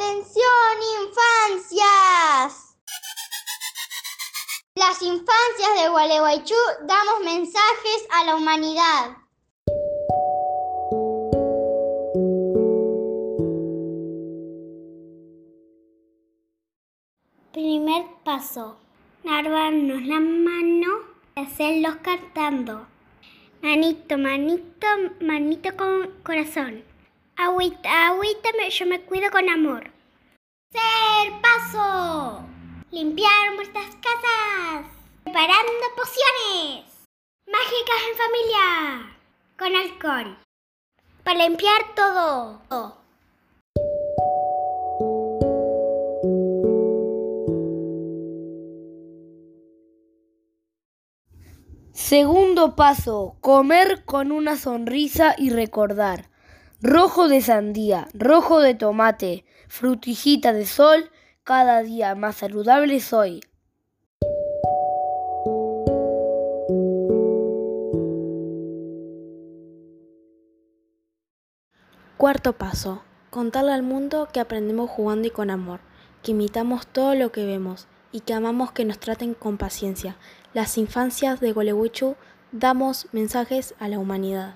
Atención, infancias. Las infancias de Gualeguaychú damos mensajes a la humanidad. Primer paso. Lavarnos la mano y hacerlos cantando. Manito, manito, manito con corazón. Agüita, agüita, yo me cuido con amor. Ser paso. Limpiar nuestras casas. Preparando pociones. Mágicas en familia. Con alcohol. Para limpiar todo. Segundo paso, comer con una sonrisa y recordar. Rojo de sandía, rojo de tomate, frutijita de sol, cada día más saludable soy. Cuarto paso, contarle al mundo que aprendemos jugando y con amor, que imitamos todo lo que vemos y que amamos que nos traten con paciencia. Las infancias de Gualeguaychú damos mensajes a la humanidad.